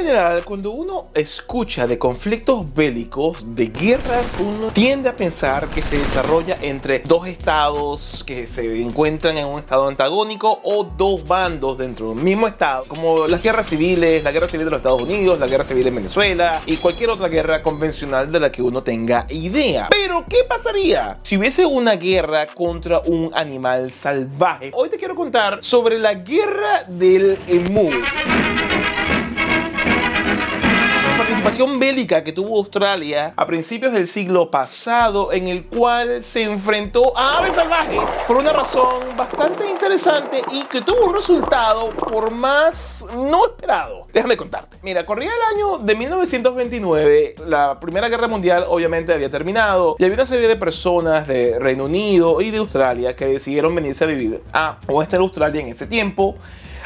general, cuando uno escucha de conflictos bélicos, de guerras, uno tiende a pensar que se desarrolla entre dos estados que se encuentran en un estado antagónico o dos bandos dentro de un mismo estado, como las guerras civiles, la guerra civil de los Estados Unidos, la guerra civil en Venezuela y cualquier otra guerra convencional de la que uno tenga idea. Pero, ¿qué pasaría si hubiese una guerra contra un animal salvaje? Hoy te quiero contar sobre la guerra del emu participación bélica que tuvo Australia a principios del siglo pasado en el cual se enfrentó a aves salvajes por una razón bastante interesante y que tuvo un resultado por más no esperado. Déjame contarte. Mira, corría el año de 1929, la Primera Guerra Mundial obviamente había terminado y había una serie de personas de Reino Unido y de Australia que decidieron venirse a vivir a Western Australia en ese tiempo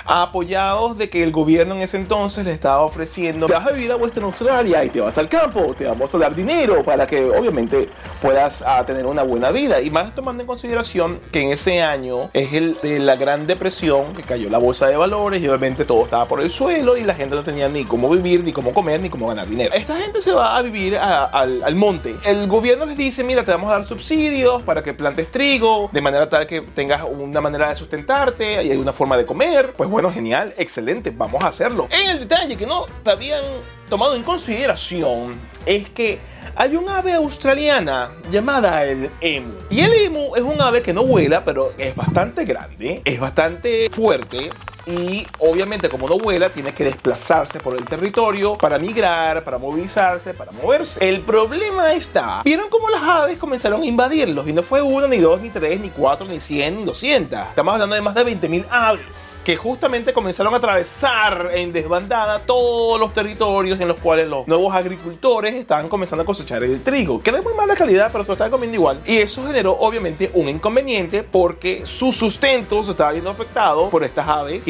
apoyados de que el gobierno en ese entonces le estaba ofreciendo, vas a vivir a Western Australia y te vas al campo, te vamos a dar dinero para que obviamente puedas ah, tener una buena vida. Y más tomando en consideración que en ese año es el de la Gran Depresión, que cayó la bolsa de valores y obviamente todo estaba por el suelo y la gente no tenía ni cómo vivir, ni cómo comer, ni cómo ganar dinero. Esta gente se va a vivir al, al monte. El gobierno les dice, mira, te vamos a dar subsidios para que plantes trigo, de manera tal que tengas una manera de sustentarte y hay una forma de comer. Pues bueno, genial, excelente, vamos a hacerlo. En el detalle que no habían tomado en consideración es que hay un ave australiana llamada el emu. Y el emu es un ave que no vuela, pero es bastante grande, es bastante fuerte y obviamente como no vuela tiene que desplazarse por el territorio para migrar, para movilizarse, para moverse. El problema está, vieron cómo las aves comenzaron a invadirlos y no fue uno, ni dos, ni tres, ni cuatro, ni cien, ni doscientas. Estamos hablando de más de 20.000 aves que justamente comenzaron a atravesar en desbandada todos los territorios en los cuales los nuevos agricultores estaban comenzando a cosechar el trigo, que de muy mala calidad, pero se lo estaban comiendo igual. Y eso generó obviamente un inconveniente porque su sustento se estaba viendo afectado por estas aves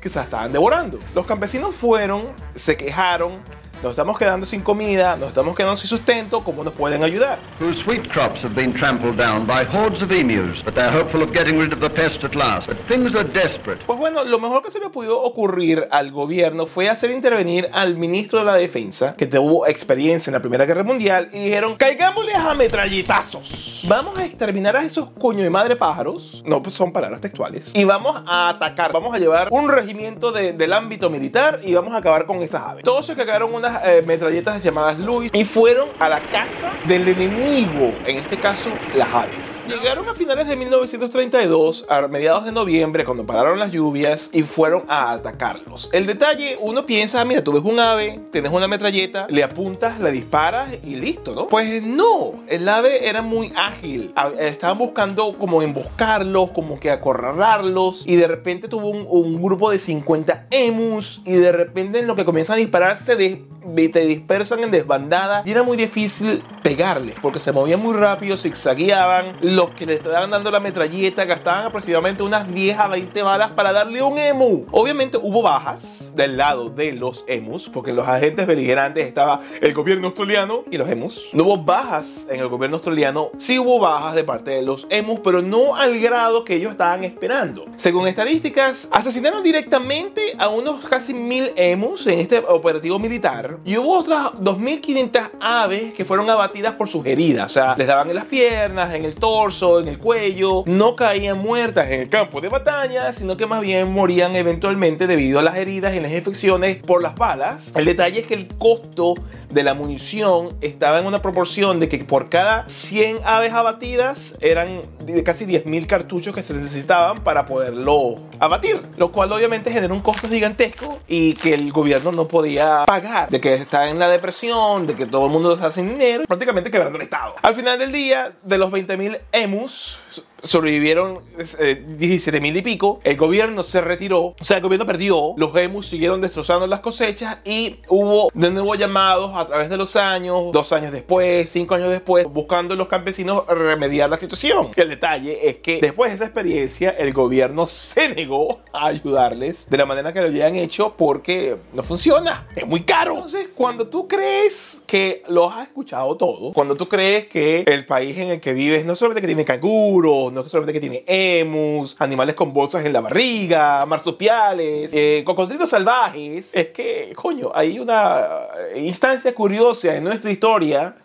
que se estaban devorando. Los campesinos fueron, se quejaron, nos estamos quedando sin comida, nos estamos quedando sin sustento, ¿cómo nos pueden ayudar? Whose wheat crops have been trampled down by hordes of emus, but they're hopeful of getting rid of the pest at last. But things are desperate. Pues bueno, lo mejor que se le pudo ocurrir al gobierno fue hacer intervenir al ministro de la Defensa, que tuvo experiencia en la Primera Guerra Mundial, y dijeron, caigámosles a metralletazos. Vamos a exterminar a esos coño de madre pájaros, no pues son palabras textuales, y vamos a atacar, vamos a llevar un regimiento de- del ámbito militar y vamos a acabar con esas aves. Todos se cagaron unas eh, metralletas llamadas Luis y fueron a la casa del enemigo, en este caso las aves. Llegaron a finales de 1932, a mediados de noviembre, cuando pararon las lluvias y fueron a atacarlos. El detalle, uno piensa, "Ah, mira, tú ves un ave, tienes una metralleta, le apuntas, le disparas y listo, ¿no? Pues no, el ave era muy ágil. Estaban buscando como emboscarlos, como que acorralarlos y de repente tuvo un, grupo de 50 emus y de repente en lo que comienzan a disparar se de- te dispersan en desbandada y era muy difícil pegarles porque se movían muy rápido, zigzagueaban. Los que le estaban dando la metralleta gastaban aproximadamente unas 10 a 20 balas para darle un emu. Obviamente hubo bajas del lado de los emus porque los agentes beligerantes estaba el gobierno australiano y los emus. No hubo bajas en el gobierno australiano, sí hubo bajas de parte de los emus, pero no al grado que ellos estaban esperando. Según estadísticas, asesinaron directamente a unos casi mil emus en este operativo militar y hubo otras 2.500 aves que fueron abatidas por sus heridas. O sea, les daban en las piernas, en el torso, en el cuello. No caían muertas en el campo de batalla, sino que más bien morían eventualmente debido a las heridas y las infecciones por las balas. El detalle es que el costo de la munición estaba en una proporción de que por cada 100 aves abatidas eran casi 10.000 cartuchos que se necesitaban para poderlo abatir, lo cual obviamente genera un costo gigantesco y que el gobierno no podía pagar, que está en la depresión, de que todo el mundo está sin dinero, prácticamente quebrando el Estado. Al final del día, de los 20.000 emus, sobrevivieron eh, 17 mil y pico. El gobierno se retiró, o sea, el gobierno perdió. Los emus siguieron destrozando las cosechas y hubo de nuevo llamados a través de los años, dos años después, cinco años después, buscando los campesinos remediar la situación. Y el detalle es que después de esa experiencia, el gobierno se negó a ayudarles de la manera que lo habían hecho porque no funciona, es muy caro. Entonces, cuando tú crees que lo has escuchado todo, cuando tú crees que el país en el que vives no solamente que tiene canguro, no es solamente que tiene emus, animales con bolsas en la barriga, marsupiales, eh, cocodrilos salvajes. Es que, coño, hay una instancia curiosa en nuestra historia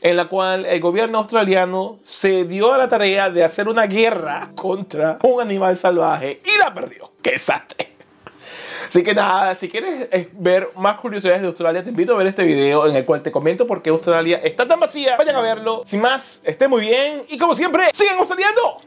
en la cual el gobierno australiano se dio a la tarea de hacer una guerra contra un animal salvaje y la perdió. ¡Qué desastre! Así que nada, si quieres eh, ver más curiosidades de Australia, te invito a ver este video en el cual te comento por qué Australia está tan vacía. Vayan a verlo. Sin más, esté muy bien y como siempre, sigan australiando.